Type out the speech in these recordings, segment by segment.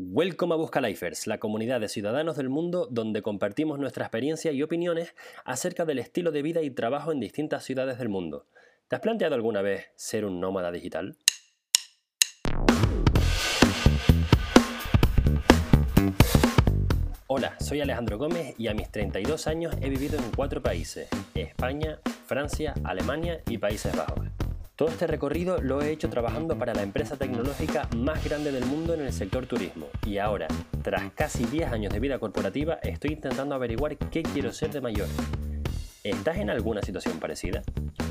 Welcome a Buscalifers, la comunidad de ciudadanos del mundo donde compartimos nuestra experiencia y opiniones acerca del estilo de vida y trabajo en distintas ciudades del mundo. ¿Te has planteado alguna vez ser un nómada digital? Hola, soy Alejandro Gómez y a mis 32 años he vivido en cuatro países, España, Francia, Alemania y Países Bajos. Todo este recorrido lo he hecho trabajando para la empresa tecnológica más grande del mundo en el sector turismo y ahora, tras casi 10 años de vida corporativa, estoy intentando averiguar qué quiero ser de mayor. ¿Estás en alguna situación parecida?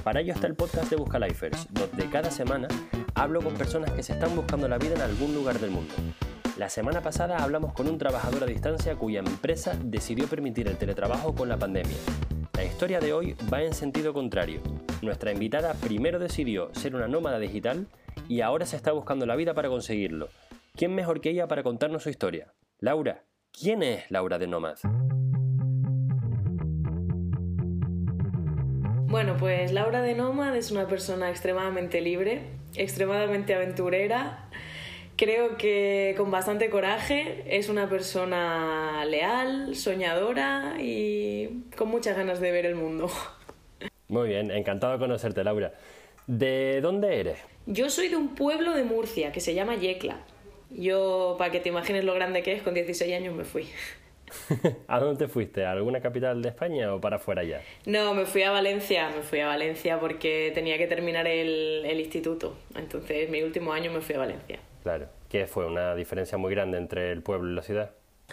Para ello está el podcast de Busca Lifers, donde cada semana hablo con personas que se están buscando la vida en algún lugar del mundo. La semana pasada hablamos con un trabajador a distancia cuya empresa decidió permitir el teletrabajo con la pandemia. La historia de hoy va en sentido contrario. Nuestra invitada primero decidió ser una nómada digital y ahora se está buscando la vida para conseguirlo. ¿Quién mejor que ella para contarnos su historia? Laura, ¿quién es Laura de Nomad? Bueno, pues Laura de Nomad es una persona extremadamente libre, extremadamente aventurera, creo que con bastante coraje, es una persona leal, soñadora y con muchas ganas de ver el mundo. Muy bien, encantado de conocerte, Laura. ¿De dónde eres? Yo soy de un pueblo de Murcia que se llama Yecla. Yo, para que te imagines lo grande que es, con 16 años me fui. ¿A dónde te fuiste? ¿A alguna capital de España o para afuera ya? No, me fui a Valencia, me fui a Valencia porque tenía que terminar el, el instituto. Entonces, mi último año me fui a Valencia. Claro, que fue una diferencia muy grande entre el pueblo y la ciudad.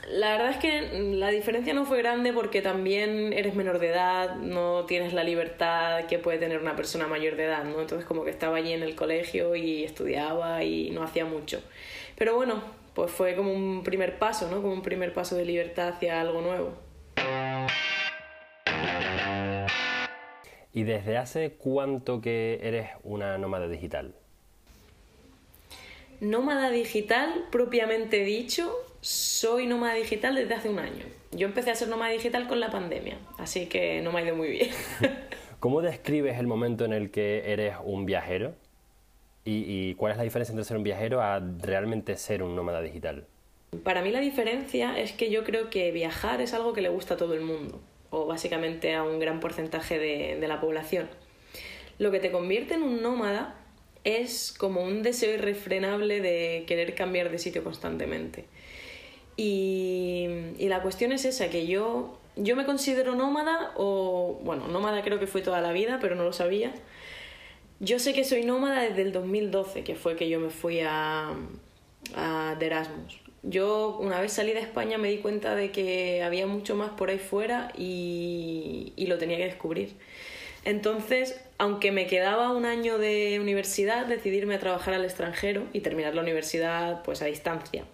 La verdad es que la diferencia no fue grande porque también eres menor de edad, no tienes la libertad que puede tener una persona mayor de edad, ¿no? Entonces como que estaba allí en el colegio y estudiaba y no hacía mucho. Pero bueno, pues fue como un primer paso, ¿no? Como un primer paso de libertad hacia algo nuevo. ¿Y desde hace cuánto que eres una nómada digital? Nómada digital, propiamente dicho, soy nómada digital desde hace un año. Yo empecé a ser nómada digital con la pandemia, así que no me ha ido muy bien. ¿Cómo describes el momento en el que eres un viajero? ¿Y, cuál es la diferencia entre ser un viajero a realmente ser un nómada digital? Para mí la diferencia es que yo creo que viajar es algo que le gusta a todo el mundo, o básicamente a un gran porcentaje de, de la población. Lo que te convierte en un nómada es como un deseo irrefrenable de querer cambiar de sitio constantemente. Y, y, la cuestión es esa, que yo, yo me considero nómada, o bueno, nómada creo que fue toda la vida, pero no lo sabía. Yo sé que soy nómada desde el 2012, que fue que yo me fui a, a de Erasmus. Yo una vez salí de España me di cuenta de que había mucho más por ahí fuera y, y lo tenía que descubrir. Entonces, aunque me quedaba un año de universidad, decidirme a trabajar al extranjero y terminar la universidad pues a distancia.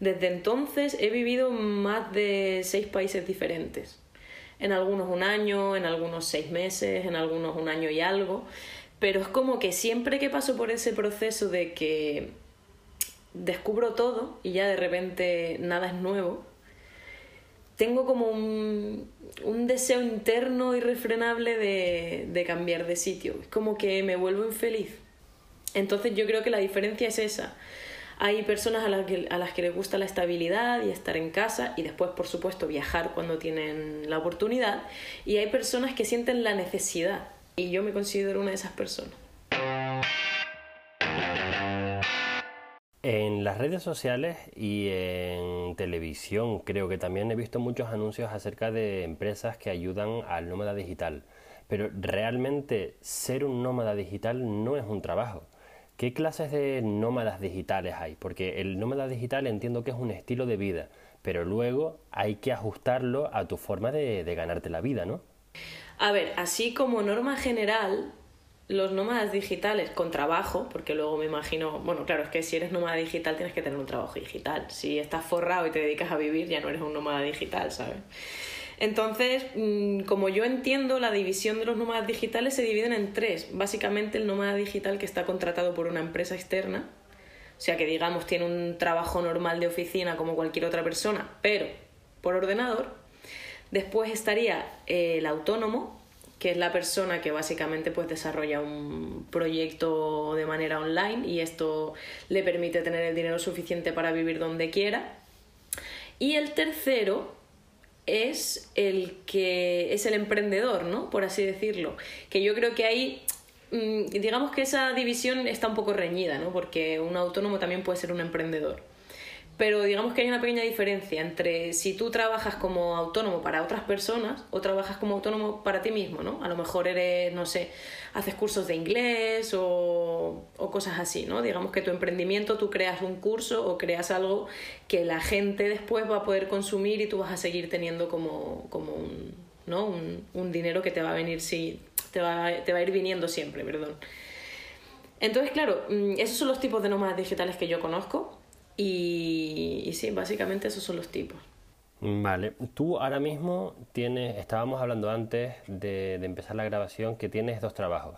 Desde entonces he vivido más de seis países diferentes. En algunos un año, en algunos seis meses, en algunos un año y algo. Pero es como que siempre que paso por ese proceso de que descubro todo y ya de repente nada es nuevo, tengo como un, un deseo interno irrefrenable de, de, cambiar de sitio. Es como que me vuelvo infeliz. Entonces yo creo que la diferencia es esa. Hay personas a las, que, a las que les gusta la estabilidad y estar en casa y después, por supuesto, viajar cuando tienen la oportunidad. Y hay personas que sienten la necesidad. Y yo me considero una de esas personas. En las redes sociales y en televisión creo que también he visto muchos anuncios acerca de empresas que ayudan al nómada digital. Pero realmente ser un nómada digital no es un trabajo. ¿Qué clases de nómadas digitales hay? Porque el nómada digital entiendo que es un estilo de vida, pero luego hay que ajustarlo a tu forma de, ganarte la vida, ¿no? A ver, así como norma general, los nómadas digitales con trabajo, porque luego me imagino, bueno, claro, es que si eres nómada digital tienes que tener un trabajo digital. Si estás forrado y te dedicas a vivir, ya no eres un nómada digital, ¿sabes? Entonces, mm, como yo entiendo, la división de los nómadas digitales se dividen en tres. Básicamente el nómada digital que está contratado por una empresa externa, o sea que digamos tiene un trabajo normal de oficina como cualquier otra persona, pero por ordenador. Después estaría el autónomo, que es la persona que básicamente pues desarrolla un proyecto de manera online y esto le permite tener el dinero suficiente para vivir donde quiera. Y el tercero es el que es el emprendedor, ¿no? Por así decirlo. Que yo creo que ahí mm, digamos que esa división está un poco reñida, ¿no? Porque un autónomo también puede ser un emprendedor pero digamos que hay una pequeña diferencia entre si tú trabajas como autónomo para otras personas o trabajas como autónomo para ti mismo, ¿no? A lo mejor eres, no sé, haces cursos de inglés o, cosas así, ¿no? Digamos que tu emprendimiento, tú creas un curso o creas algo que la gente después va a poder consumir y tú vas a seguir teniendo como, como un, ¿no? un, dinero que te va a venir, sí, te va, te va a ir viniendo siempre, perdón. Entonces, claro, mm, esos son los tipos de nómadas digitales que yo conozco y, sí, básicamente esos son los tipos. Vale, tú ahora mismo tienes, estábamos hablando antes de, empezar la grabación, que tienes dos trabajos.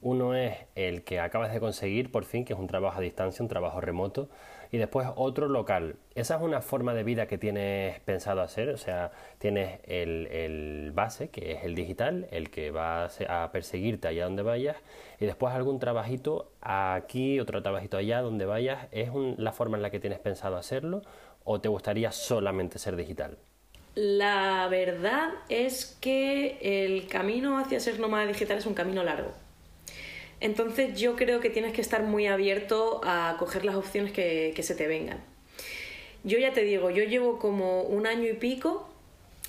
Uno es el que acabas de conseguir por fin, que es un trabajo a distancia, un trabajo remoto, y después otro local. ¿Esa es una forma de vida que tienes pensado hacer? O sea, tienes el, el base, que es el digital, el que va a perseguirte allá donde vayas, y después algún trabajito aquí, otro trabajito allá, donde vayas. ¿Es la forma en la que tienes pensado hacerlo o te gustaría solamente ser digital? La verdad es que el camino hacia ser nómada digital es un camino largo. Entonces yo creo que tienes que estar muy abierto a coger las opciones que, se te vengan. Yo ya te digo, yo llevo como un año y pico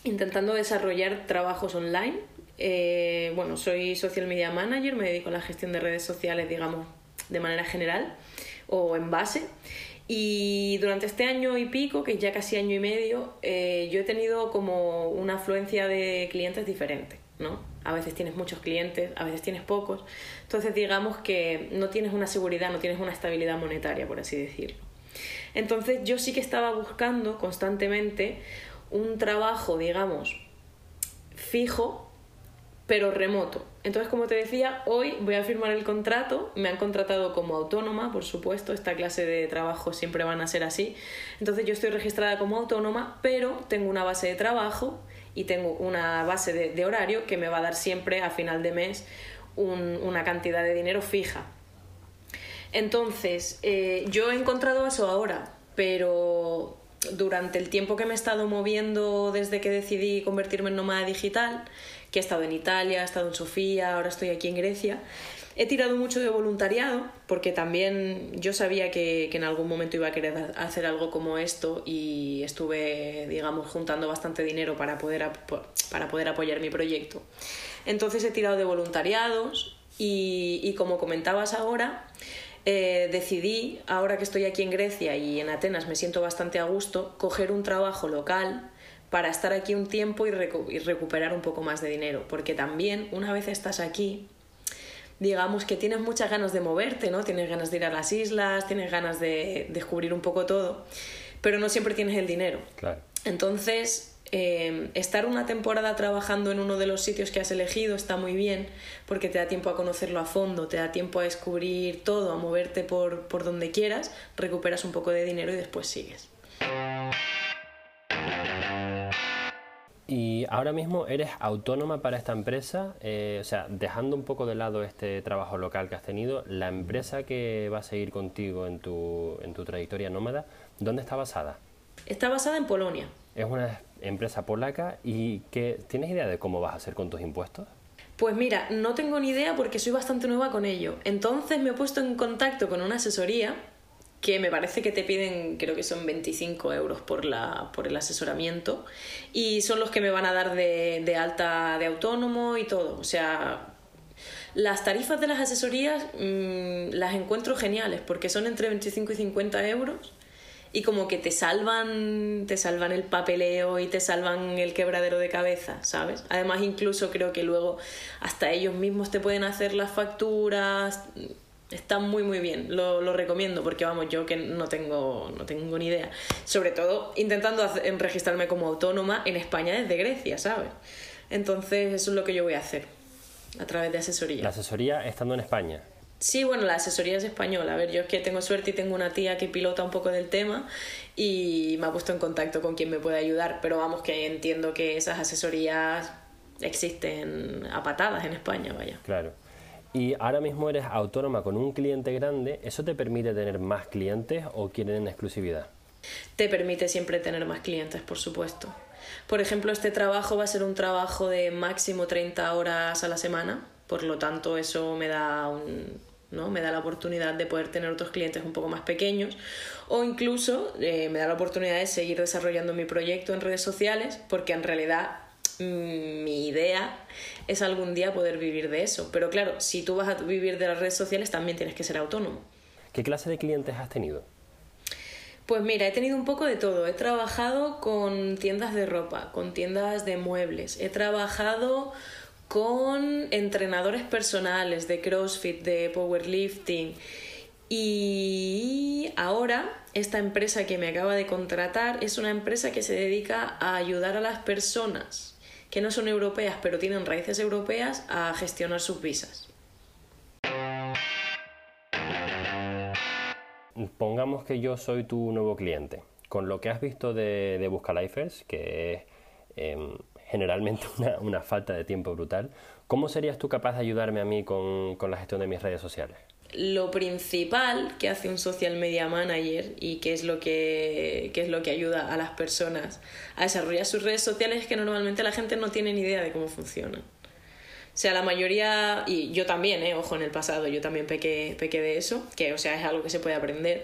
intentando desarrollar trabajos online. Eh, bueno, soy social media manager, me dedico a la gestión de redes sociales, digamos, de manera general o en base. Y durante este año y pico, que es ya casi año y medio, eh, yo he tenido como una afluencia de clientes diferente, ¿no? A veces tienes muchos clientes, a veces tienes pocos. Entonces digamos que no tienes una seguridad, no tienes una estabilidad monetaria, por así decirlo. Entonces yo sí que estaba buscando constantemente un trabajo, digamos, fijo pero remoto. Entonces, como te decía, hoy voy a firmar el contrato, me han contratado como autónoma, por supuesto, esta clase de trabajo siempre van a ser así. Entonces, yo estoy registrada como autónoma, pero tengo una base de trabajo y tengo una base de, horario que me va a dar siempre a final de mes una cantidad de dinero fija. Entonces, eh, yo he encontrado eso ahora, pero durante el tiempo que me he estado moviendo desde que decidí convertirme en nómada digital, que he estado en Italia, he estado en Sofía, ahora estoy aquí en Grecia. He tirado mucho de voluntariado porque también yo sabía que, en algún momento iba a querer hacer algo como esto y estuve, digamos, juntando bastante dinero para poder, para poder apoyar mi proyecto. Entonces he tirado de voluntariados y, como comentabas ahora, eh, decidí, ahora que estoy aquí en Grecia y en Atenas me siento bastante a gusto, coger un trabajo local para estar aquí un tiempo y, recuperar un poco más de dinero, porque también una vez estás aquí, digamos que tienes muchas ganas de moverte, ¿no? Tienes ganas de ir a las islas, tienes ganas de descubrir un poco todo, pero no siempre tienes el dinero. Entonces, eh, estar una temporada trabajando en uno de los sitios que has elegido está muy bien porque te da tiempo a conocerlo a fondo, te da tiempo a descubrir todo, a moverte por, por donde quieras, recuperas un poco de dinero y después sigues. Y ahora mismo eres autónoma para esta empresa, eh, o sea, dejando un poco de lado este trabajo local que has tenido, la empresa que va a seguir contigo en tu, en tu trayectoria nómada, ¿dónde está basada? Está basada en Polonia. Es una empresa polaca y que, ¿tienes idea de cómo vas a hacer con tus impuestos? Pues mira, no tengo ni idea porque soy bastante nueva con ello. Entonces me he puesto en contacto con una asesoría que me parece que te piden, creo que son 25 euros por, la, por el asesoramiento, y son los que me van a dar de, de alta de autónomo y todo. O sea, las tarifas de las asesorías mm, las encuentro geniales porque son entre 25 y 50 euros y como que te salvan, te salvan el papeleo y te salvan el quebradero de cabeza, ¿sabes? Además incluso creo que luego hasta ellos mismos te pueden hacer las facturas, Está muy muy bien, lo, lo, recomiendo porque vamos, yo que no tengo, no tengo ni idea. Sobre todo intentando registrarme como autónoma en España desde Grecia, ¿sabes? Entonces eso es lo que yo voy a hacer a través de asesoría. ¿La asesoría estando en España? Sí, bueno, la asesoría es española. A ver, yo es que tengo suerte y tengo una tía que pilota un poco del tema y me ha puesto en contacto con quien me puede ayudar, pero vamos que entiendo que esas asesorías existen a patadas en España, vaya. Claro. Y ahora mismo eres autónoma con un cliente grande, ¿eso te permite tener más clientes o quieren exclusividad? Te permite siempre tener más clientes, por supuesto. Por ejemplo, este trabajo va a ser un trabajo de máximo 30 horas a la semana, por lo tanto eso me da un, ¿no? Me da la oportunidad de poder tener otros clientes un poco más pequeños o incluso eh, me da la oportunidad de seguir desarrollando mi proyecto en redes sociales porque en realidad mm, mi idea es algún día poder vivir de eso. Pero claro, si tú vas a vivir de las redes sociales también tienes que ser autónomo. ¿Qué clase de clientes has tenido? Pues mira, he tenido un poco de todo. He trabajado con tiendas de ropa, con tiendas de muebles. He trabajado con entrenadores personales de CrossFit, de powerlifting. Y ahora esta empresa que me acaba de contratar es una empresa que se dedica a ayudar a las personas que no son europeas pero tienen raíces europeas a gestionar sus visas. Pongamos que yo soy tu nuevo cliente. Con lo que has visto de, de Buscalifers, que es em, generalmente una, falta de tiempo brutal. ¿Cómo serías tú capaz de ayudarme a mí con, la gestión de mis redes sociales? Lo principal que hace un social media manager y que es lo que, es lo que ayuda a las personas a desarrollar sus redes sociales es que normalmente la gente no tiene ni idea de cómo funcionan. O sea, la mayoría, y yo también, eh, ojo, en el pasado yo también pequé, pequé de eso, que o sea, es algo que se puede aprender.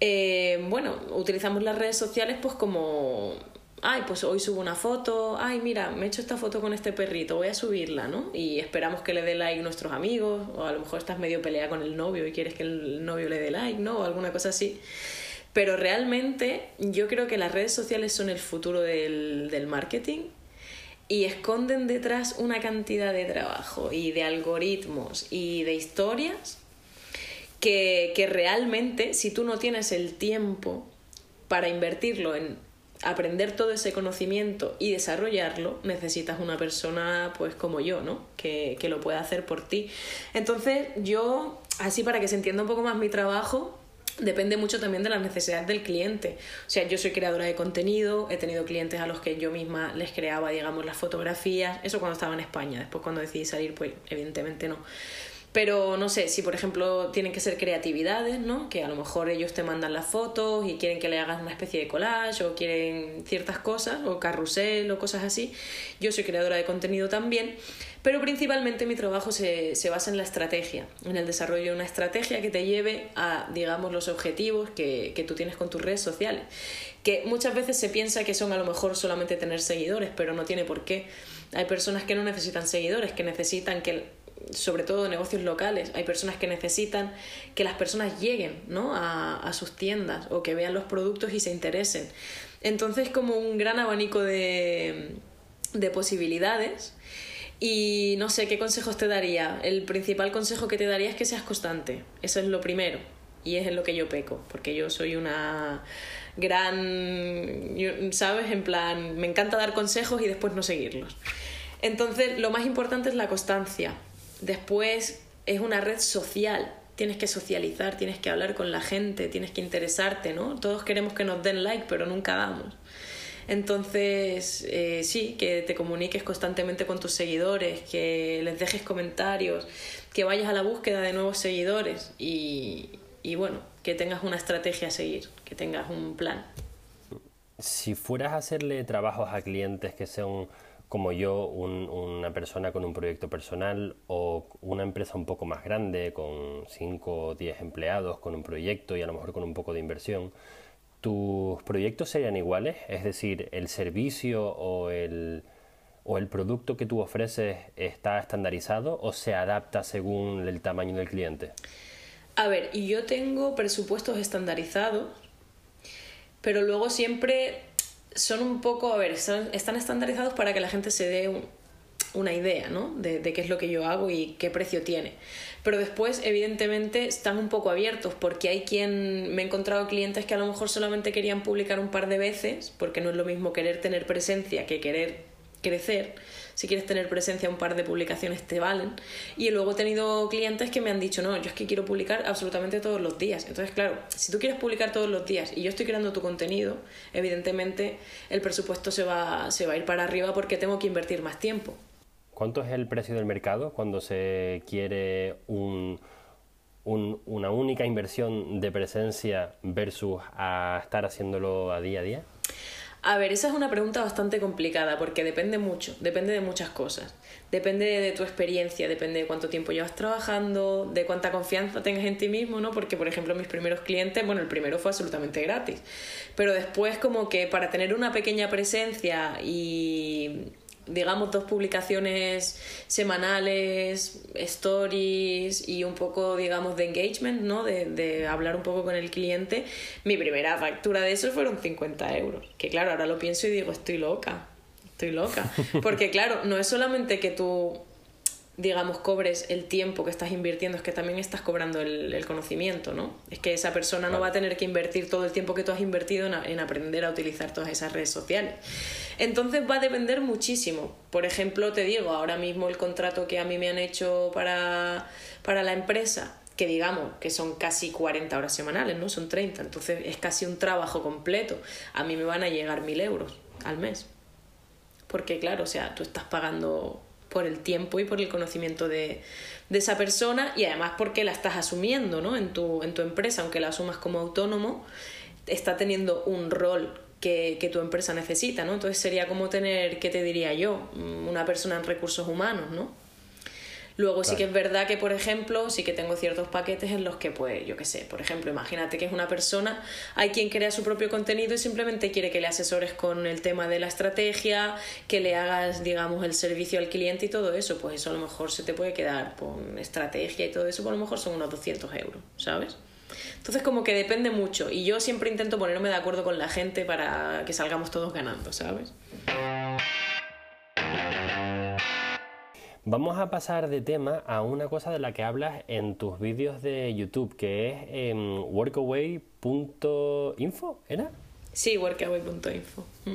Eh, bueno, utilizamos las redes sociales pues como ay, pues hoy subo una foto, ay, mira, me he hecho esta foto con este perrito, voy a subirla, ¿no? Y esperamos que le dé like nuestros amigos, o a lo mejor estás medio pelea con el novio y quieres que el novio le dé like, ¿no? O alguna cosa así. Pero realmente yo creo que las redes sociales son el futuro del, del marketing y esconden detrás una cantidad de trabajo y de algoritmos y de historias que, que realmente si tú no tienes el tiempo para invertirlo en aprender todo ese conocimiento y desarrollarlo, necesitas una persona pues como yo, ¿no? Que, que lo pueda hacer por ti. Entonces, yo, así para que se entienda un poco más mi trabajo, depende mucho también de las necesidades del cliente. O sea, yo soy creadora de contenido, he tenido clientes a los que yo misma les creaba, digamos, las fotografías, eso cuando estaba en España, después cuando decidí salir, pues evidentemente no. Pero no sé, si por ejemplo tienen que ser creatividades, ¿no? Que a lo mejor ellos te mandan las fotos y quieren que le hagas una especie de collage o quieren ciertas cosas, o carrusel o cosas así. Yo soy creadora de contenido también, pero principalmente mi trabajo se, se basa en la estrategia, en el desarrollo de una estrategia que te lleve a, digamos, los objetivos que, que tú tienes con tus redes sociales. Que muchas veces se piensa que son a lo mejor solamente tener seguidores, pero no tiene por qué. Hay personas que no necesitan seguidores, que necesitan que sobre todo negocios locales, hay personas que necesitan que las personas lleguen ¿no? a, a, sus tiendas o que vean los productos y se interesen. Entonces, como un gran abanico de, de posibilidades. Y no sé qué consejos te daría. El principal consejo que te daría es que seas constante. Eso es lo primero. Y es en lo que yo peco, porque yo soy una gran, ¿sabes? En plan, me encanta dar consejos y después no seguirlos. Entonces, lo más importante es la constancia. Después es una red social. Tienes que socializar, tienes que hablar con la gente, tienes que interesarte, ¿no? Todos queremos que nos den like, pero nunca damos. Entonces, eh, sí, que te comuniques constantemente con tus seguidores, que les dejes comentarios, que vayas a la búsqueda de nuevos seguidores y, y bueno, que tengas una estrategia a seguir, que tengas un plan. Si fueras a hacerle trabajos a clientes que sean como yo, una persona con un proyecto personal o una empresa un poco más grande, con 5 o 10 empleados, con un proyecto y a lo mejor con un poco de inversión, ¿tus proyectos serían iguales? Es decir, ¿el servicio o el, o el producto que tú ofreces está estandarizado o se adapta según el tamaño del cliente? A ver, yo tengo presupuestos estandarizados, pero luego siempre son un poco, a ver, están estandarizados para que la gente se dé una idea, ¿no? De, qué es lo que yo hago y qué precio tiene. Pero después, evidentemente, están un poco abiertos porque hay quien me he encontrado clientes que a lo mejor solamente querían publicar un par de veces, porque no es lo mismo querer tener presencia que querer crecer, si quieres tener presencia, un par de publicaciones te valen. Y luego he tenido clientes que me han dicho, no, yo es que quiero publicar absolutamente todos los días. Entonces, claro, si tú quieres publicar todos los días y yo estoy creando tu contenido, evidentemente el presupuesto se va, se va a ir para arriba porque tengo que invertir más tiempo. ¿Cuánto es el precio del mercado cuando se quiere un, una única inversión de presencia versus a estar haciéndolo a día a día? A ver, esa es una pregunta bastante complicada porque depende mucho, depende de muchas cosas. Depende de tu experiencia, depende de cuánto tiempo llevas trabajando, de cuánta confianza tengas en ti mismo, ¿no? Porque, por ejemplo, mis primeros clientes, bueno, el primero fue absolutamente gratis, pero después como que para tener una pequeña presencia y digamos, dos publicaciones semanales, stories y un poco, digamos, de engagement, ¿no? De, de, hablar un poco con el cliente, mi primera factura de eso fueron 50 euros. Que claro, ahora lo pienso y digo, estoy loca, estoy loca. Porque claro, no es solamente que tú digamos, cobres el tiempo que estás invirtiendo, es que también estás cobrando el, conocimiento, ¿no? Es que esa persona no va a tener que invertir todo el tiempo que tú has invertido en, aprender a utilizar todas esas redes sociales. Entonces va a depender muchísimo. Por ejemplo, te digo, ahora mismo el contrato que a mí me han hecho para, para la empresa, que digamos que son casi 40 horas semanales, ¿no? Son 30, entonces es casi un trabajo completo. A mí me van a llegar mil euros al mes. Porque claro, o sea, tú estás pagando por el tiempo y por el conocimiento de, esa persona y además porque la estás asumiendo ¿no? en, tu, en tu empresa, aunque la asumas como autónomo, está teniendo un rol que, que, tu empresa necesita, ¿no? Entonces sería como tener, ¿qué te diría yo? Una persona en recursos humanos, ¿no? Luego sí que es verdad que, por ejemplo, sí que tengo ciertos paquetes en los que, pues, yo qué sé, por ejemplo, imagínate que es una persona, hay quien crea su propio contenido y simplemente quiere que le asesores con el tema de la estrategia, que le hagas, digamos, el servicio al cliente y todo eso, pues eso a lo mejor se te puede quedar con estrategia y todo eso, pues a lo mejor son unos 200 euros, ¿sabes? Entonces como que depende mucho y yo siempre intento ponerme de acuerdo con la gente para que salgamos todos ganando, ¿sabes? Vamos a pasar de tema a una cosa de la que hablas en tus vídeos de YouTube, que es em, workaway.info, ¿era? Sí, workaway.info. Mm.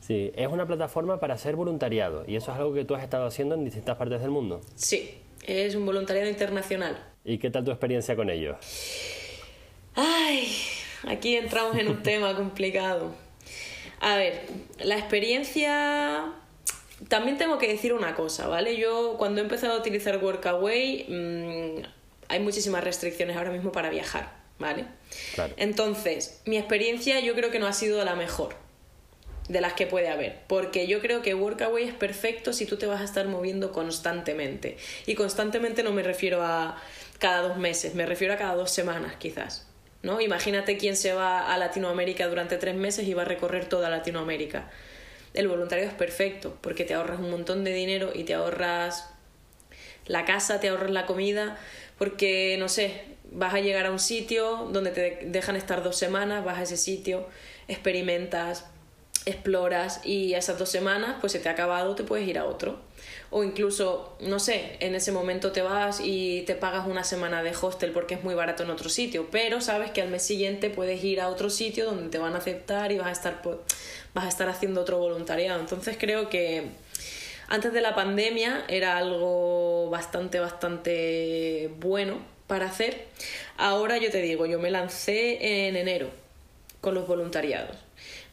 Sí, es una plataforma para hacer voluntariado y eso es algo que tú has estado haciendo en distintas partes del mundo. Sí, es un voluntariado internacional. ¿Y qué tal tu experiencia con ello? Ay, aquí entramos en un tema complicado. A ver, la experiencia también tengo que decir una cosa, ¿vale? Yo cuando he empezado a utilizar Workaway mmm, hay muchísimas restricciones ahora mismo para viajar, ¿vale? Entonces, mi experiencia yo creo que no ha sido la mejor de las que puede haber, porque yo creo que Workaway es perfecto si tú te vas a estar moviendo constantemente. Y constantemente no me refiero a cada dos meses, me refiero a cada dos semanas quizás. ¿no? Imagínate quién se va a Latinoamérica durante tres meses y va a recorrer toda Latinoamérica el voluntario es perfecto porque te ahorras un montón de dinero y te ahorras la casa, te ahorras la comida, porque no sé, vas a llegar a un sitio donde te dejan estar dos semanas, vas a ese sitio, experimentas, exploras y esas dos semanas pues se te ha acabado, te puedes ir a otro. O incluso, no sé, en ese momento te vas y te pagas una semana de hostel porque es muy barato en otro sitio, pero sabes que al mes siguiente puedes ir a otro sitio donde te van a aceptar y vas a estar, vas a estar haciendo otro voluntariado. Entonces creo que antes de la pandemia era algo bastante, bastante bueno para hacer. Ahora yo te digo, yo me lancé en enero con los voluntariados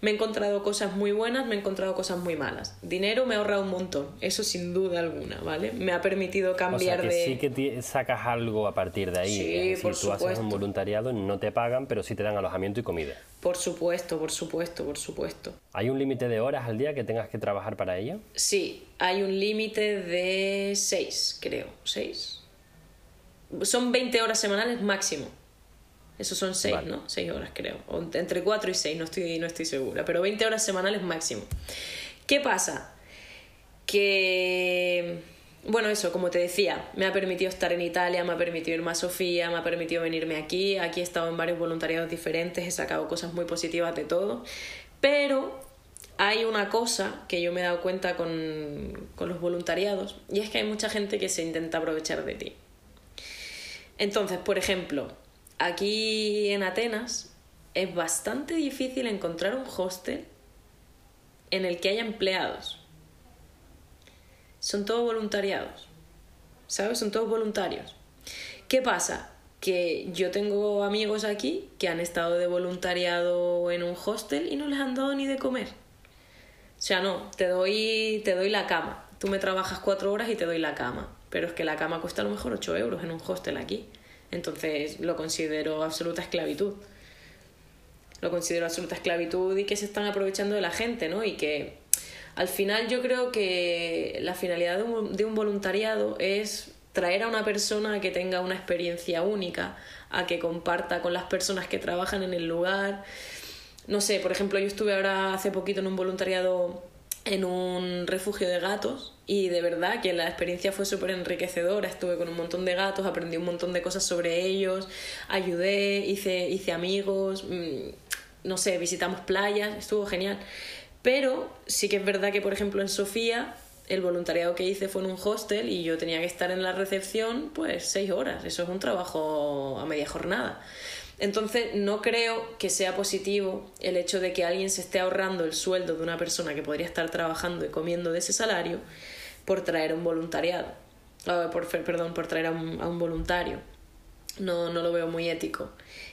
me he encontrado cosas muy buenas, me he encontrado cosas muy malas. Dinero me ha ahorrado un montón, eso sin duda alguna, ¿vale? Me ha permitido cambiar o sea que de. Sí que sacas algo a partir de ahí. Sí, es decir, tú haces un voluntariado, no te pagan, pero sí te dan alojamiento y comida. Por supuesto, por supuesto, por supuesto. ¿Hay un límite de horas al día que tengas que trabajar para ello? Sí, hay un límite de seis, creo. ¿Seis? Son 20 horas semanales máximo. Esos son seis, ¿no? Seis horas creo. O entre cuatro y seis, no estoy, no estoy segura. Pero 20 horas semanales máximo. ¿Qué pasa? Que... Bueno, eso, como te decía, me ha permitido estar en Italia, me ha permitido irme a Sofía, me ha permitido venirme aquí. Aquí he estado en varios voluntariados diferentes, he sacado cosas muy positivas de todo. Pero hay una cosa que yo me he dado cuenta con, con los voluntariados y es que hay mucha gente que se intenta aprovechar de ti. Entonces, por ejemplo, aquí en Atenas es bastante difícil encontrar un hostel en el que haya empleados. son todos voluntariados. ¿Sabes? Son todos voluntarios. ¿Qué pasa? Que yo tengo amigos aquí que han estado de voluntariado en un hostel y no les han dado ni de comer. O sea, no, te doy, te doy la cama. Tú me trabajas cuatro horas y te doy la cama. Pero es que la cama cuesta a lo mejor 8 euros en un hostel aquí. Entonces lo considero absoluta esclavitud. Lo considero absoluta esclavitud y que se están aprovechando de la gente, ¿no? Y que al final yo creo que la finalidad de un, de un voluntariado es traer a una persona que tenga una experiencia única, a que comparta con las personas que trabajan en el lugar. No sé, por ejemplo, yo estuve ahora hace poquito en un voluntariado en un refugio de gatos y de verdad que la experiencia fue súper enriquecedora. Estuve con un montón de gatos, aprendí un montón de cosas sobre ellos, ayudé, hice, hice amigos, mm, no sé, visitamos playas, estuvo genial. Pero sí que es verdad que, por ejemplo, en Sofía el voluntariado que hice fue en un hostel y yo tenía que estar en la recepción pues seis horas. Eso es un trabajo a media jornada. Entonces no creo que sea positivo el hecho de que alguien se esté ahorrando el sueldo de una persona que podría estar trabajando y comiendo de ese salario por traer un voluntariado. Ah, por, por traer a un, voluntario. No, no lo veo muy ético.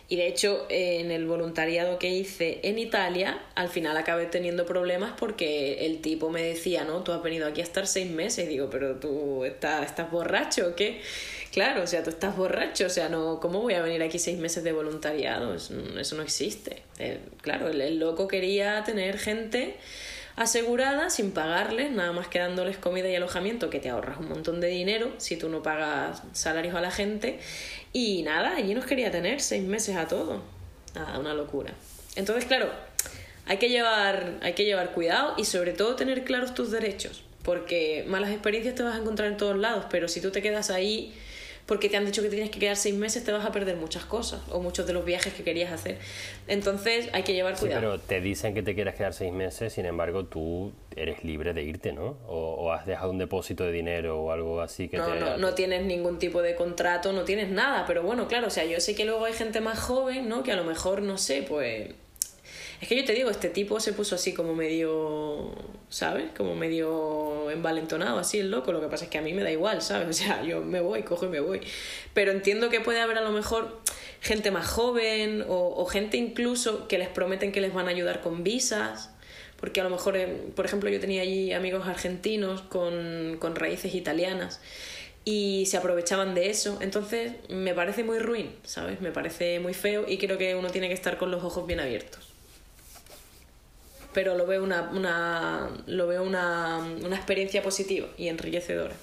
Y de hecho, en el voluntariado que hice en Italia, al final acabé teniendo problemas porque el tipo me decía, ¿no? Tú has venido aquí a estar seis meses. Y digo, pero tú estás, estás borracho o qué? Claro, o sea, tú estás borracho, o sea, no, ¿cómo voy a venir aquí seis meses de voluntariado? Eso, no existe. Eh, claro, el, loco quería tener gente asegurada sin pagarles, nada más que dándoles comida y alojamiento, que te ahorras un montón de dinero si tú no pagas salarios a la gente. Y nada, allí nos quería tener seis meses a todo. Nada, una locura. Entonces, claro, hay que llevar, hay que llevar cuidado y sobre todo tener claros tus derechos, porque malas experiencias te vas a encontrar en todos lados, pero si tú te quedas ahí porque te han dicho que tienes que quedar seis meses, te vas a perder muchas cosas o muchos de los viajes que querías hacer. Entonces hay que llevar cuidado. pero te dicen que te quieres quedar seis meses, sin embargo tú eres libre de irte, ¿no? O, has dejado un depósito de dinero o algo así que no, te... No, no tienes ningún tipo de contrato, no tienes nada, pero bueno, claro, o sea, yo sé que luego hay gente más joven, ¿no? Que a lo mejor, no sé, pues es que yo te digo, este tipo se puso así como medio, ¿sabes? Como medio envalentonado, así el loco. Lo que pasa es que a mí me da igual, ¿sabes? O sea, yo me voy, cojo y me voy. Pero entiendo que puede haber a lo mejor gente más joven o, gente incluso que les prometen que les van a ayudar con visas. Porque a lo mejor, eh, por ejemplo, yo tenía allí amigos argentinos con, con raíces italianas y se aprovechaban de eso. Entonces me parece muy ruin, ¿sabes? Me parece muy feo y creo que uno tiene que estar con los ojos bien abiertos pero lo veo una, una lo veo una, una experiencia positiva y enriquecedora.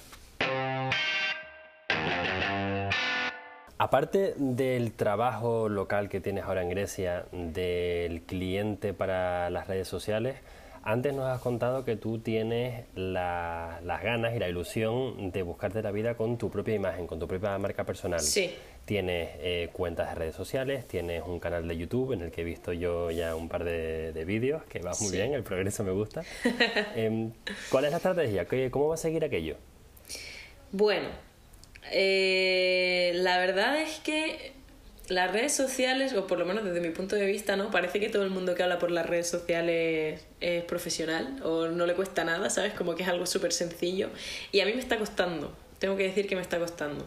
Aparte del trabajo local que tienes ahora en Grecia, del cliente para las redes sociales, antes nos has contado que tú tienes las ganas y la ilusión de buscarte la vida con tu propia imagen, con tu propia marca personal. Sí. Tienes eh, cuentas de redes sociales, tienes un canal de YouTube en el que he visto yo ya un par de, vídeos, que va muy bien, el progreso me gusta. Em, ¿Cuál es la estrategia? ¿Cómo va a seguir aquello? Bueno, eh, la verdad es que las redes sociales, o por lo menos desde mi punto de vista, ¿no? Parece que todo el mundo que habla por las redes sociales es profesional o no le cuesta nada, ¿sabes? Como que es algo súper sencillo. Y a mí me está costando, tengo que decir que me está costando.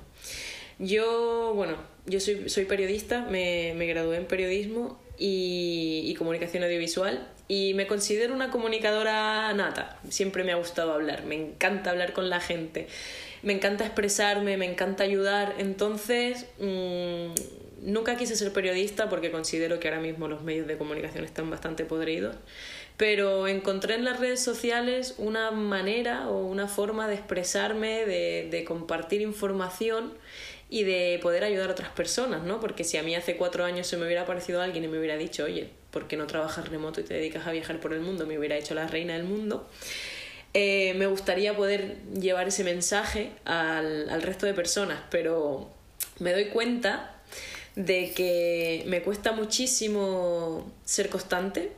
Yo, bueno, yo soy, soy periodista, me, me gradué en periodismo y, y, comunicación audiovisual y me considero una comunicadora nata. Siempre me ha gustado hablar, me encanta hablar con la gente, me encanta expresarme, me encanta ayudar. Entonces, mmm, nunca quise ser periodista porque considero que ahora mismo los medios de comunicación están bastante podridos pero encontré en las redes sociales una manera o una forma de expresarme, de, de compartir información y de poder ayudar a otras personas, ¿no? Porque si a mí hace cuatro años se me hubiera aparecido alguien y me hubiera dicho, oye, ¿por qué no trabajas remoto y te dedicas a viajar por el mundo? Me hubiera hecho la reina del mundo. Eh, me gustaría poder llevar ese mensaje al, al resto de personas, pero me doy cuenta de que me cuesta muchísimo ser constante,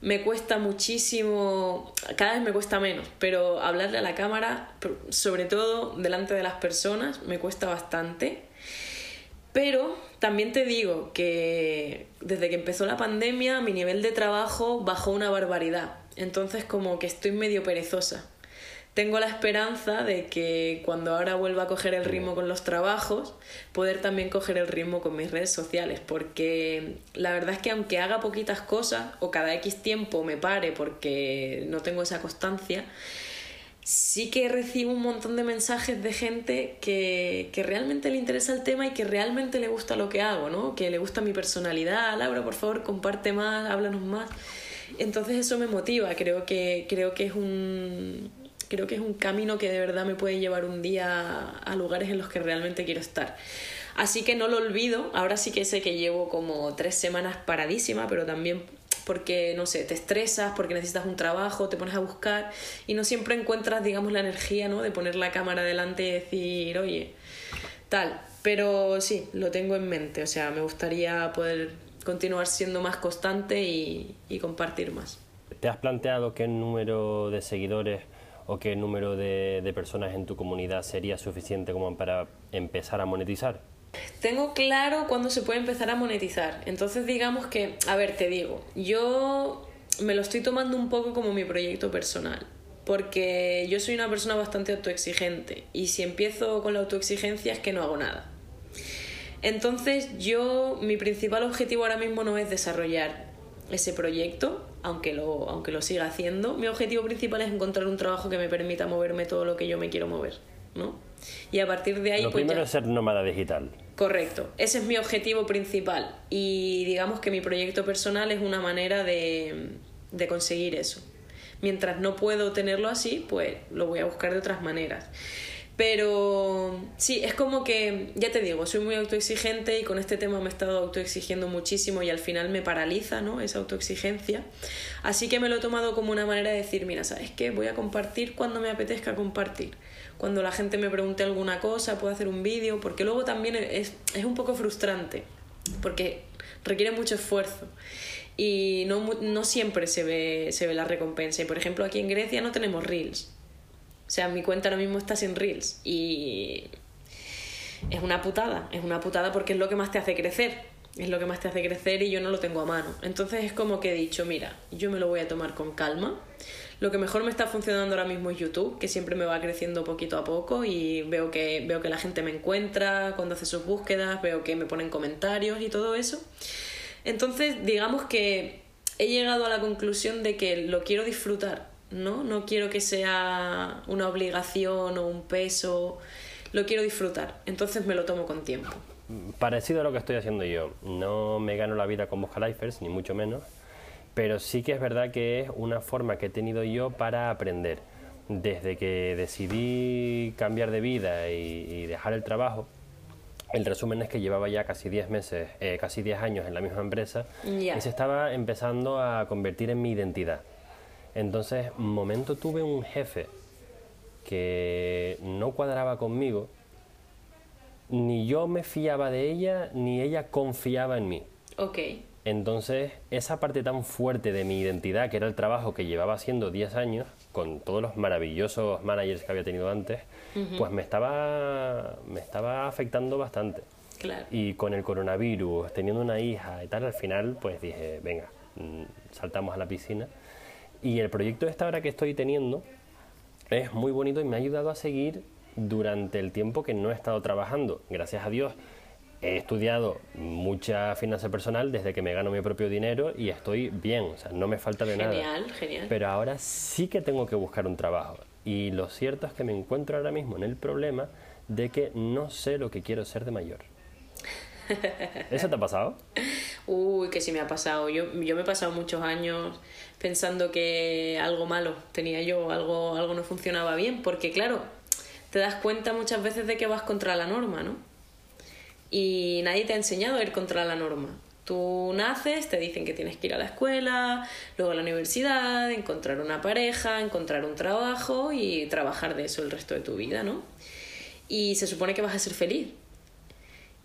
me cuesta muchísimo, cada vez me cuesta menos, pero hablarle a la cámara, sobre todo delante de las personas, me cuesta bastante. Pero también te digo que desde que empezó la pandemia mi nivel de trabajo bajó una barbaridad. Entonces como que estoy medio perezosa. Tengo la esperanza de que cuando ahora vuelva a coger el ritmo con los trabajos, poder también coger el ritmo con mis redes sociales, porque la verdad es que aunque haga poquitas cosas o cada X tiempo me pare porque no tengo esa constancia, sí que recibo un montón de mensajes de gente que, que, realmente le interesa el tema y que realmente le gusta lo que hago, ¿no? Que le gusta mi personalidad. Laura, por favor, comparte más, háblanos más. Entonces eso me motiva, creo que, creo que es un, creo que es un camino que de verdad me puede llevar un día a lugares en los que realmente quiero estar. Así que no lo olvido, ahora sí que sé que llevo como tres semanas paradísima, pero también porque, no sé, te estresas, porque necesitas un trabajo, te pones a buscar y no siempre encuentras, digamos, la energía, ¿no? De poner la cámara delante y decir, oye, tal. Pero sí, lo tengo en mente, o sea, me gustaría poder continuar siendo más constante y, y compartir más. ¿Te has planteado qué número de seguidores o qué número de, personas en tu comunidad sería suficiente como para empezar a monetizar? Tengo claro cuándo se puede empezar a monetizar. Entonces digamos que, a ver, te digo, yo me lo estoy tomando un poco como mi proyecto personal. Porque yo soy una persona bastante autoexigente y si empiezo con la autoexigencia es que no hago nada. Entonces yo, mi principal objetivo ahora mismo no es desarrollar ese proyecto, aunque lo, aunque lo siga haciendo. Mi objetivo principal es encontrar un trabajo que me permita moverme todo lo que yo me quiero mover, ¿no? Y a partir de ahí... Lo pues primero ya- es ser nómada digital. Correcto, ese es mi objetivo principal y digamos que mi proyecto personal es una manera de, de conseguir eso. Mientras no puedo tenerlo así, pues lo voy a buscar de otras maneras. Pero sí, es como que, ya te digo, soy muy autoexigente y con este tema me he estado autoexigiendo muchísimo y al final me paraliza, ¿no? Esa autoexigencia. Así que me lo he tomado como una manera de decir, mira, ¿sabes qué? Voy a compartir cuando me apetezca compartir. Cuando la gente me pregunte alguna cosa, puedo hacer un vídeo, porque luego también es, es un poco frustrante, porque requiere mucho esfuerzo y no, no siempre se ve, se ve la recompensa. Y por ejemplo, aquí en Grecia no tenemos reels. O sea, mi cuenta ahora mismo está sin reels y es una putada, es una putada porque es lo que más te hace crecer, es lo que más te hace crecer y yo no lo tengo a mano. Entonces es como que he dicho, mira, yo me lo voy a tomar con calma. Lo que mejor me está funcionando ahora mismo es YouTube, que siempre me va creciendo poquito a poco y veo que, veo que la gente me encuentra cuando hace sus búsquedas, veo que me ponen comentarios y todo eso. Entonces, digamos que he llegado a la conclusión de que lo quiero disfrutar, ¿no? No quiero que sea una obligación o un peso, lo quiero disfrutar. Entonces me lo tomo con tiempo. Parecido a lo que estoy haciendo yo. No me gano la vida con Buscalifers, ni mucho menos, pero sí que es verdad que es una forma que he tenido yo para aprender. Desde que decidí cambiar de vida y, y dejar el trabajo, el resumen es que llevaba ya casi 10 meses, eh, casi 10 años en la misma empresa Ya. y se estaba empezando a convertir en mi identidad. Entonces, un momento tuve un jefe que no cuadraba conmigo, ni yo me fiaba de ella, ni ella confiaba en mí. Ok, Entonces, esa parte tan fuerte de mi identidad, que era el trabajo que llevaba haciendo 10 años, con todos los maravillosos managers que había tenido antes, pues me estaba, me estaba afectando bastante. claro. Y con el coronavirus, teniendo una hija y tal, al final pues dije, venga, mm, saltamos a la piscina. Y el proyecto esta ahora que estoy teniendo es muy bonito y me ha ayudado a seguir durante el tiempo que no he estado trabajando. Gracias a Dios he estudiado mucha finanza personal desde que me gano mi propio dinero y estoy bien, o sea, no me falta de nada. Genial, genial. Pero ahora sí que tengo que buscar un trabajo. Y lo cierto es que me encuentro ahora mismo en el problema de que no sé lo que quiero ser de mayor. ¿Eso te ha pasado? Uy, que sí me ha pasado. Yo, yo me he pasado muchos años pensando que algo malo tenía yo, algo, algo no funcionaba bien, porque claro, te das cuenta muchas veces de que vas contra la norma, ¿no? Y nadie te ha enseñado a ir contra la norma. Tú naces, te dicen que tienes que ir a la escuela, luego a la universidad, encontrar una pareja, encontrar un trabajo y trabajar de eso el resto de tu vida, ¿no? Y se supone que vas a ser feliz.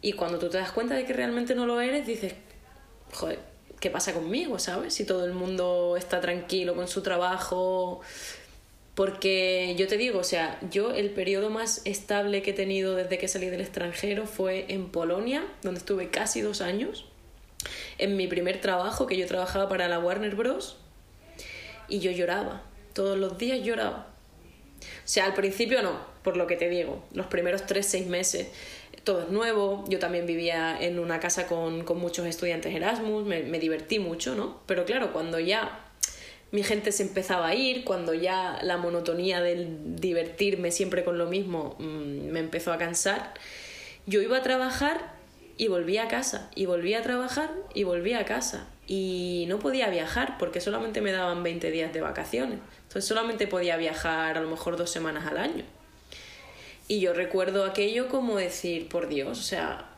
Y cuando tú te das cuenta de que realmente no lo eres, dices, joder, ¿qué pasa conmigo, sabes? Si todo el mundo está tranquilo con su trabajo. Porque yo te digo, o sea, yo el periodo más estable que he tenido desde que salí del extranjero fue en Polonia, donde estuve casi dos años. En mi primer trabajo, que yo trabajaba para la Warner Bros. Y yo lloraba, todos los días lloraba. O sea, al principio no, por lo que te digo, los primeros tres, seis meses todo es nuevo, yo también vivía en una casa con, con muchos estudiantes Erasmus, me, divertí mucho, ¿no? Pero claro, cuando ya mi gente se empezaba a ir, cuando ya la monotonía del divertirme siempre con lo mismo mm, me empezó a cansar, yo iba a trabajar y volvía a casa, y volvía a trabajar y volvía a casa. Y no podía viajar porque solamente me daban 20 días de vacaciones. Entonces solamente podía viajar a lo mejor dos semanas al año. Y yo recuerdo aquello como decir, por Dios, o sea,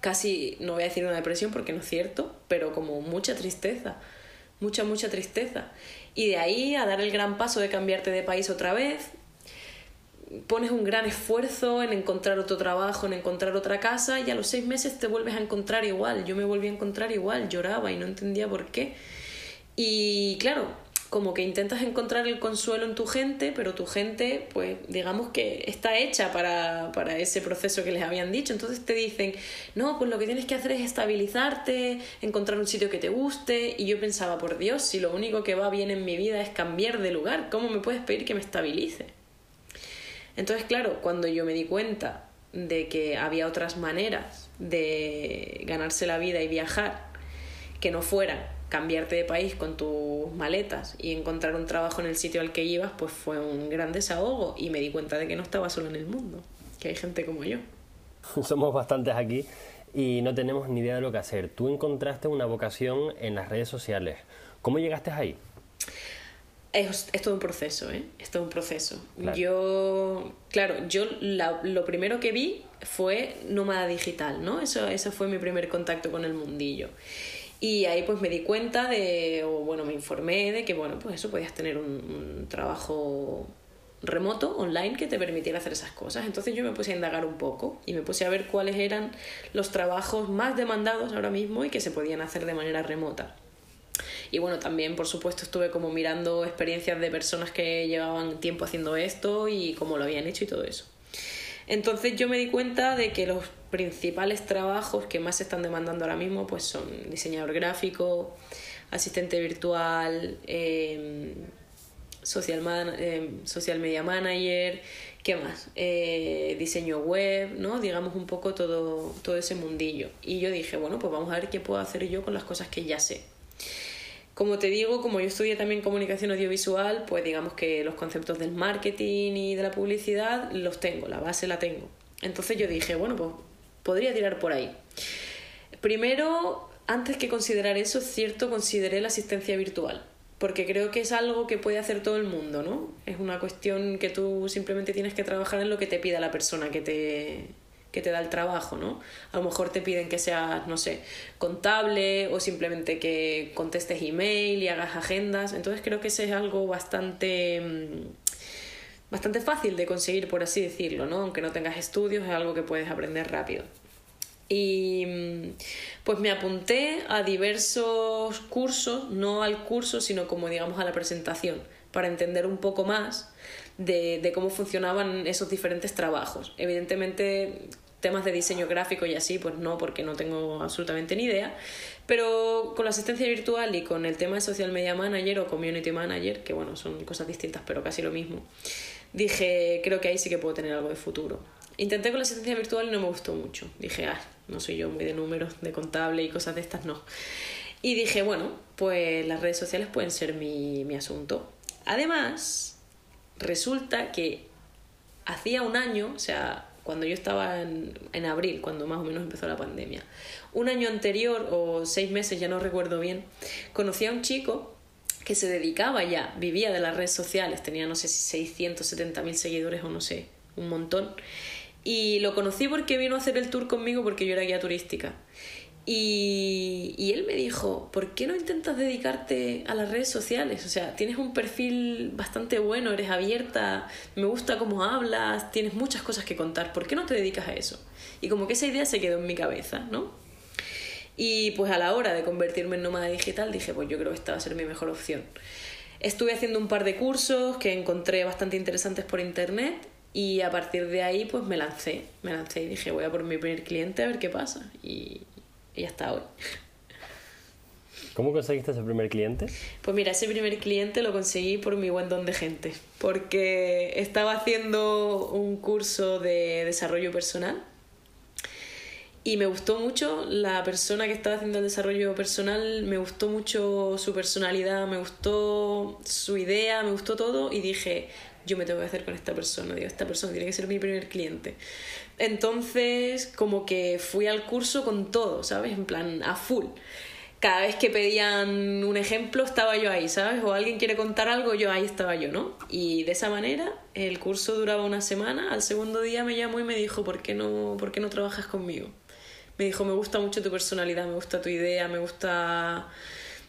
casi, no voy a decir una depresión porque no es cierto, pero como mucha tristeza, mucha, mucha tristeza. Y de ahí a dar el gran paso de cambiarte de país otra vez, pones un gran esfuerzo en encontrar otro trabajo, en encontrar otra casa y a los seis meses te vuelves a encontrar igual. Yo me volví a encontrar igual, lloraba y no entendía por qué. Y claro, como que intentas encontrar el consuelo en tu gente, pero tu gente, pues digamos que está hecha para, para, ese proceso que les habían dicho. Entonces te dicen, no, pues lo que tienes que hacer es estabilizarte, encontrar un sitio que te guste. Y yo pensaba, por Dios, si lo único que va bien en mi vida es cambiar de lugar, ¿cómo me puedes pedir que me estabilice? Entonces, claro, cuando yo me di cuenta de que había otras maneras de ganarse la vida y viajar que no fueran cambiarte de país con tus maletas y encontrar un trabajo en el sitio al que ibas, pues fue un gran desahogo y me di cuenta de que no estaba solo en el mundo, que hay gente como yo. Somos bastantes aquí y no tenemos ni idea de lo que hacer. Tú encontraste una vocación en las redes sociales. ¿Cómo llegaste ahí? Es, todo un proceso, ¿eh? Es todo un proceso. Yo, claro, yo lo primero que vi fue nómada digital, ¿no? Eso, eso fue mi primer contacto con el mundillo. Y ahí pues me di cuenta de, o bueno, me informé de que, bueno, pues eso podías tener un, trabajo remoto, online, que te permitiera hacer esas cosas. Entonces yo me puse a indagar un poco y me puse a ver cuáles eran los trabajos más demandados ahora mismo y que se podían hacer de manera remota. Y bueno, también por supuesto estuve como mirando experiencias de personas que llevaban tiempo haciendo esto y cómo lo habían hecho y todo eso. Entonces yo me di cuenta de que los principales trabajos que más se están demandando ahora mismo pues son diseñador gráfico, asistente virtual, em, social, em, social media manager, ¿qué más? Eh, diseño web, ¿no? Digamos un poco todo, todo ese mundillo. Y yo dije, bueno, pues vamos a ver qué puedo hacer yo con las cosas que ya sé. Como te digo, como yo estudié también comunicación audiovisual, pues digamos que los conceptos del marketing y de la publicidad los tengo, la base la tengo. Entonces yo dije, bueno, pues podría tirar por ahí. Primero, antes que considerar eso, es cierto, consideré la asistencia virtual, porque creo que es algo que puede hacer todo el mundo, ¿no? Es una cuestión que tú simplemente tienes que trabajar en lo que te pida la persona que te, que te da el trabajo, ¿no? A lo mejor te piden que seas, no sé, contable o simplemente que contestes email y hagas agendas. Entonces creo que ese es algo bastante mm, bastante fácil de conseguir, por así decirlo, ¿no? Aunque no tengas estudios, es algo que puedes aprender rápido. Y mm, pues me apunté a diversos cursos, no al curso, sino como digamos a la presentación, para entender un poco más de, de cómo funcionaban esos diferentes trabajos. Evidentemente, temas de diseño gráfico y así, pues no, porque no tengo absolutamente ni idea. Pero con la asistencia virtual y con el tema de social media manager o community manager, que bueno, son cosas distintas, pero casi lo mismo, dije, creo que ahí sí que puedo tener algo de futuro. Intenté con la asistencia virtual y no me gustó mucho. Dije, ah, no soy yo muy de números, de contable y cosas de estas, no. Y dije, bueno, pues las redes sociales pueden ser mi, mi asunto. Además, resulta que hacía un año, o sea, cuando yo estaba en, en, abril, cuando más o menos empezó la pandemia, un año anterior o seis meses, ya no recuerdo bien, conocí a un chico que se dedicaba ya, vivía de las redes sociales, tenía no sé si 670 mil seguidores o no sé, un montón. Y lo conocí porque vino a hacer el tour conmigo porque yo era guía turística. Y, él me dijo, ¿por qué no intentas dedicarte a las redes sociales? O sea, tienes un perfil bastante bueno, eres abierta, me gusta cómo hablas, tienes muchas cosas que contar, ¿por qué no te dedicas a eso? Y como que esa idea se quedó en mi cabeza, ¿no? Y pues a la hora de convertirme en nómada digital dije, pues yo creo que esta va a ser mi mejor opción. Estuve haciendo un par de cursos que encontré bastante interesantes por internet y a partir de ahí pues me lancé, me lancé y dije voy a por mi primer cliente a ver qué pasa y, y hasta hoy. ¿Cómo conseguiste ese primer cliente? Pues mira, ese primer cliente lo conseguí por mi buen don de gente, porque estaba haciendo un curso de desarrollo personal y me gustó mucho la persona que estaba haciendo el desarrollo personal, me gustó mucho su personalidad, me gustó su idea, me gustó todo y dije, yo me tengo que hacer con esta persona, digo, esta persona tiene que ser mi primer cliente. Entonces, como que fui al curso con todo, ¿sabes? En plan, a full. Cada vez que pedían un ejemplo, estaba yo ahí, ¿sabes? O alguien quiere contar algo, yo ahí estaba yo, ¿no? Y de esa manera, el curso duraba una semana, al segundo día me llamó y me dijo, ¿por qué no, por qué no trabajas conmigo? Me dijo, me gusta mucho tu personalidad, me gusta tu idea, me gusta,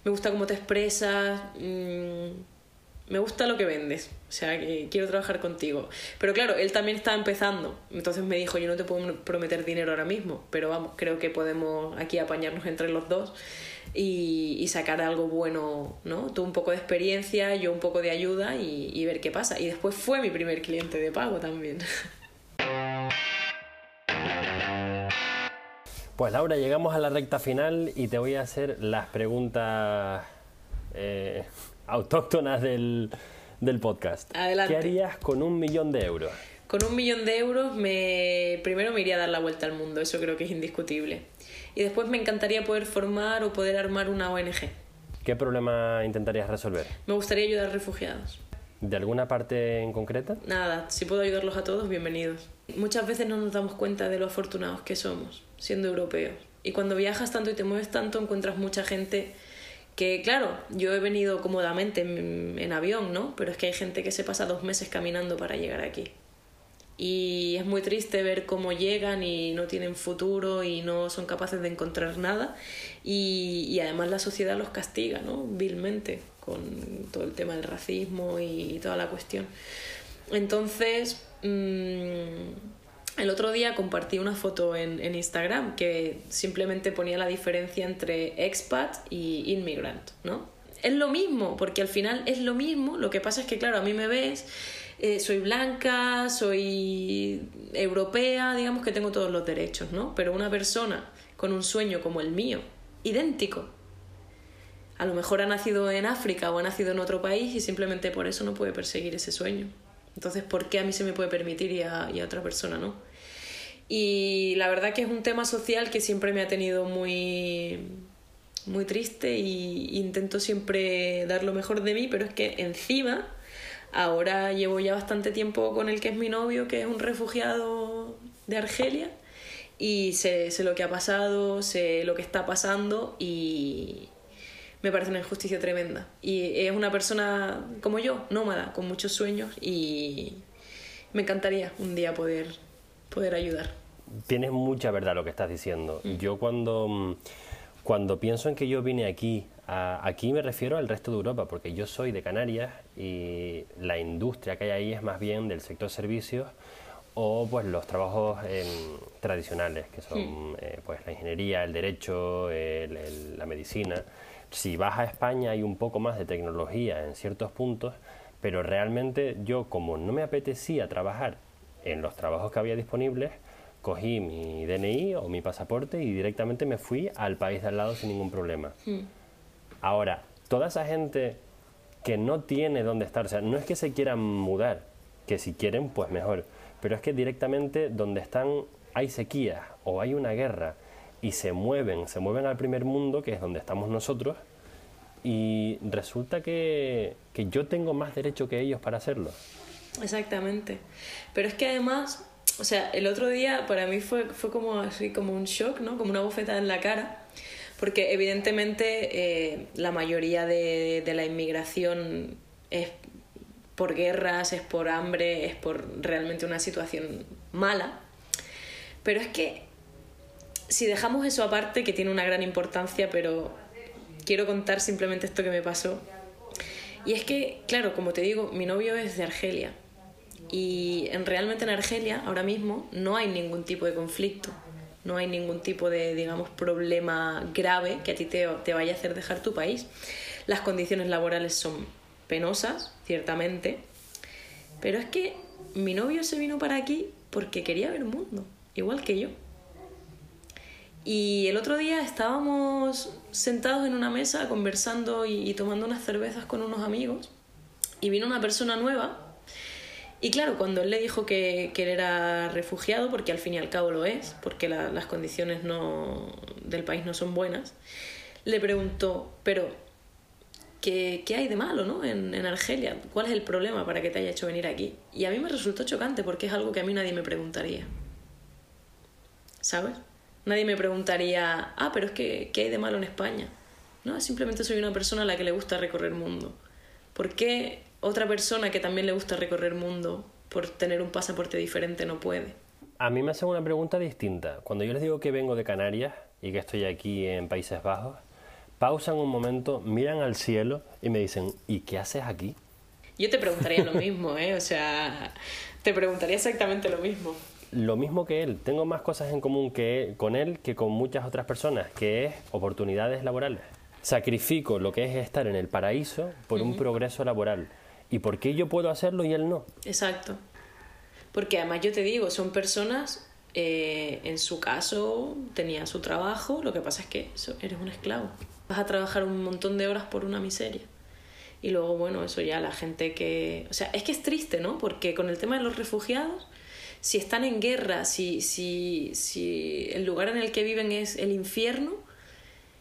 me gusta cómo te expresas, mm, me gusta lo que vendes, o sea, quiero trabajar contigo. Pero claro, él también estaba empezando, entonces me dijo, yo no te puedo prometer dinero ahora mismo, pero vamos, creo que podemos aquí apañarnos entre los dos. Y, y, sacar algo bueno, ¿no? Tú un poco de experiencia, yo un poco de ayuda y, y ver qué pasa. Y después fue mi primer cliente de pago también. Pues Laura, llegamos a la recta final y te voy a hacer las preguntas eh, autóctonas del, podcast. Adelante. ¿Qué harías con un millón de euros? Con un millón de euros me primero me iría a dar la vuelta al mundo, eso creo que es indiscutible. Y después me encantaría poder formar o poder armar una ONG. ¿Qué problema intentarías resolver? Me gustaría ayudar a refugiados. ¿De alguna parte en concreta? Nada, si puedo ayudarlos a todos, bienvenidos. Muchas veces no nos damos cuenta de lo afortunados que somos siendo europeos. Y cuando viajas tanto y te mueves tanto, encuentras mucha gente que, claro, yo he venido cómodamente en, avión, ¿no? Pero es que hay gente que se pasa dos meses caminando para llegar aquí. Y es muy triste ver cómo llegan y no tienen futuro y no son capaces de encontrar nada. Y, y además la sociedad los castiga, ¿no? Vilmente, con todo el tema del racismo y, toda la cuestión. Entonces, mmm, el otro día compartí una foto en, en, Instagram que simplemente ponía la diferencia entre expat y inmigrant, ¿no? Es lo mismo, porque al final es lo mismo, lo que pasa es que, claro, a mí me ves, eh, soy blanca, soy europea, digamos que tengo todos los derechos, ¿no? Pero una persona con un sueño como el mío, idéntico, a lo mejor ha nacido en África o ha nacido en otro país y simplemente por eso no puede perseguir ese sueño. Entonces, ¿por qué a mí se me puede permitir y a, otra persona no? Y la verdad que es un tema social que siempre me ha tenido muy, muy triste y intento siempre dar lo mejor de mí, pero es que encima ahora llevo ya bastante tiempo con el que es mi novio, que es un refugiado de Argelia, y sé, sé lo que ha pasado, sé lo que está pasando y me parece una injusticia tremenda. Y es una persona como yo, nómada, con muchos sueños y me encantaría un día poder, poder ayudar tienes mucha verdad lo que estás diciendo. Mm. Yo cuando, mm, cuando pienso en que yo vine aquí, aquí me refiero al resto de Europa, porque yo soy de Canarias y la industria que hay ahí es más bien del sector servicios o pues los trabajos tradicionales, que son eh, pues la ingeniería, el derecho, la medicina. Si vas a España hay un poco más de tecnología en ciertos puntos, pero realmente yo como no me apetecía trabajar en los trabajos que había disponibles, cogí mi DNI o mi pasaporte y directamente me fui al país de al lado sin ningún problema. Hmm. Ahora, toda esa gente que no tiene dónde estar, o sea, no es que se quieran mudar, que si quieren, pues mejor, pero es que directamente donde están hay sequía o hay una guerra y se mueven, se mueven al primer mundo, que es donde estamos nosotros, y resulta que, que yo tengo más derecho que ellos para hacerlo. Exactamente. Pero es que además o sea, el otro día para mí fue, fue como así, como un shock, ¿no? Como una bofetada en la cara, porque evidentemente eh, la mayoría de, de la inmigración es por guerras, es por hambre, es por realmente una situación mala. Pero es que si dejamos eso aparte, que tiene una gran importancia, pero quiero contar simplemente esto que me pasó. Y es que, claro, como te digo, mi novio es de Argelia. Y en, realmente en Argelia ahora mismo no hay ningún tipo de conflicto, no hay ningún tipo de, digamos, problema grave que a ti te, te vaya a hacer dejar tu país. Las condiciones laborales son penosas, ciertamente, pero es que mi novio se vino para aquí porque quería ver el mundo, igual que yo. Y el otro día estábamos sentados en una mesa conversando y, tomando unas cervezas con unos amigos y vino una persona nueva y claro, cuando él le dijo que, que, él era refugiado, porque al fin y al cabo lo es, porque las condiciones no, del país no son buenas, le preguntó, pero ¿qué, qué hay de malo ¿no? en, en, Argelia? ¿Cuál es el problema para que te haya hecho venir aquí? Y a mí me resultó chocante porque es algo que a mí nadie me preguntaría. ¿Sabes? Nadie me preguntaría, ah, pero es que, ¿qué hay de malo en España? No, simplemente soy una persona a la que le gusta recorrer el mundo. ¿Por qué otra persona que también le gusta recorrer el mundo por tener un pasaporte diferente no puede? A mí me hacen una pregunta distinta. Cuando yo les digo que vengo de Canarias y que estoy aquí en Países Bajos, pausan un momento, miran al cielo y me dicen, ¿y qué haces aquí? Yo te preguntaría lo mismo, ¿eh? O sea, te preguntaría exactamente lo mismo lo mismo que él. Tengo más cosas en común que con él que con muchas otras personas, que es oportunidades laborales. Sacrifico lo que es estar en el paraíso por un progreso laboral. ¿Y por qué yo puedo hacerlo y él no? Exacto. Porque además yo te digo, son personas, eh, en su caso tenía su trabajo, lo que pasa es que eres un esclavo. Vas a trabajar un montón de horas por una miseria. Y luego, bueno, eso ya la gente que... O sea, es que es triste, ¿no? Porque con el tema de los refugiados, si están en guerra, si, si, si el lugar en el que viven es el infierno,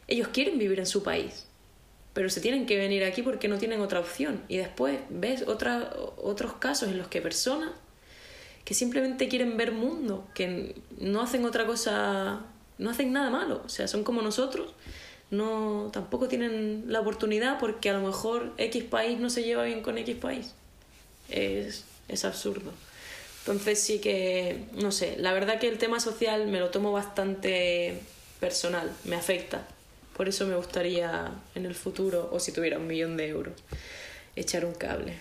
ellos quieren vivir en su país, pero se tienen que venir aquí porque no tienen otra opción. Y después ves otra, otros casos en los que personas que simplemente quieren ver mundo, que no hacen otra cosa, no hacen nada malo, o sea, son como nosotros, no tampoco tienen la oportunidad porque a lo mejor X país no se lleva bien con X país. Es, es absurdo. Entonces sí que, no sé, la verdad que el tema social me lo tomo bastante personal, me afecta. Por eso me gustaría en el futuro, o si tuviera un millón de euros, echar un cable.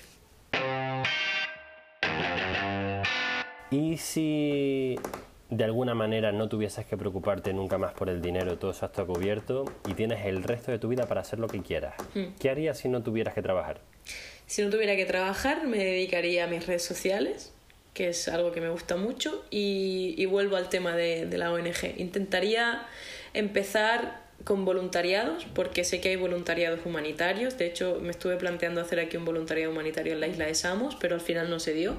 ¿Y si de alguna manera no tuvieses que preocuparte nunca más por el dinero, todo eso está cubierto y tienes el resto de tu vida para hacer lo que quieras? Hmm. ¿Qué harías si no tuvieras que trabajar? Si no tuviera que trabajar, me dedicaría a mis redes sociales, que es algo que me gusta mucho, y, vuelvo al tema de, la ONG. Intentaría empezar con voluntariados, porque sé que hay voluntariados humanitarios. De hecho, me estuve planteando hacer aquí un voluntariado humanitario en la isla de Samos, pero al final no se dio.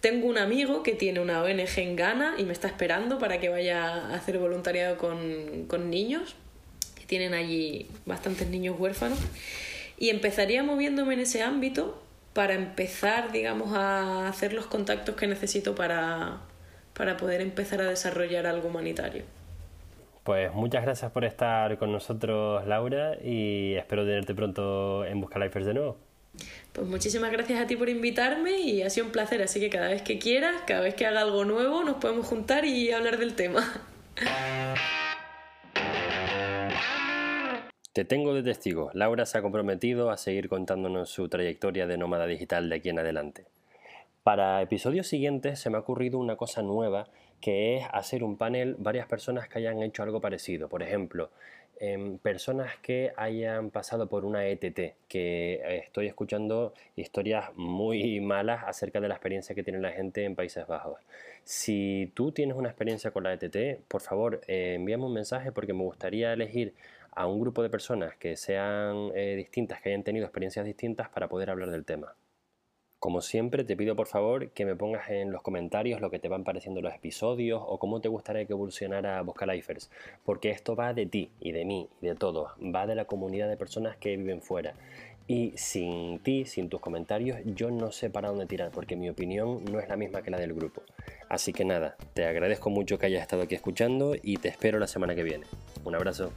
Tengo un amigo que tiene una ONG en Ghana y me está esperando para que vaya a hacer voluntariado con, con niños, que tienen allí bastantes niños huérfanos. Y empezaría moviéndome en ese ámbito para empezar, digamos, a hacer los contactos que necesito para, para poder empezar a desarrollar algo humanitario. Pues muchas gracias por estar con nosotros, Laura, y espero tenerte pronto en Busca Lifers de nuevo. Pues muchísimas gracias a ti por invitarme y ha sido un placer, así que cada vez que quieras, cada vez que haga algo nuevo, nos podemos juntar y hablar del tema. Te tengo de testigo. Laura se ha comprometido a seguir contándonos su trayectoria de nómada digital de aquí en adelante. Para episodios siguientes se me ha ocurrido una cosa nueva que es hacer un panel varias personas que hayan hecho algo parecido. Por ejemplo, em, personas que hayan pasado por una ETT, que estoy escuchando historias muy malas acerca de la experiencia que tiene la gente en Países Bajos. Si tú tienes una experiencia con la ETT, por favor eh, envíame un mensaje porque me gustaría elegir a un grupo de personas que sean eh, distintas, que hayan tenido experiencias distintas para poder hablar del tema. Como siempre, te pido por favor que me pongas en los comentarios lo que te van pareciendo los episodios o cómo te gustaría que evolucionara Lifers, porque esto va de ti y de mí y de todos, va de la comunidad de personas que viven fuera. Y sin ti, sin tus comentarios, yo no sé para dónde tirar, porque mi opinión no es la misma que la del grupo. Así que nada, te agradezco mucho que hayas estado aquí escuchando y te espero la semana que viene. Un abrazo.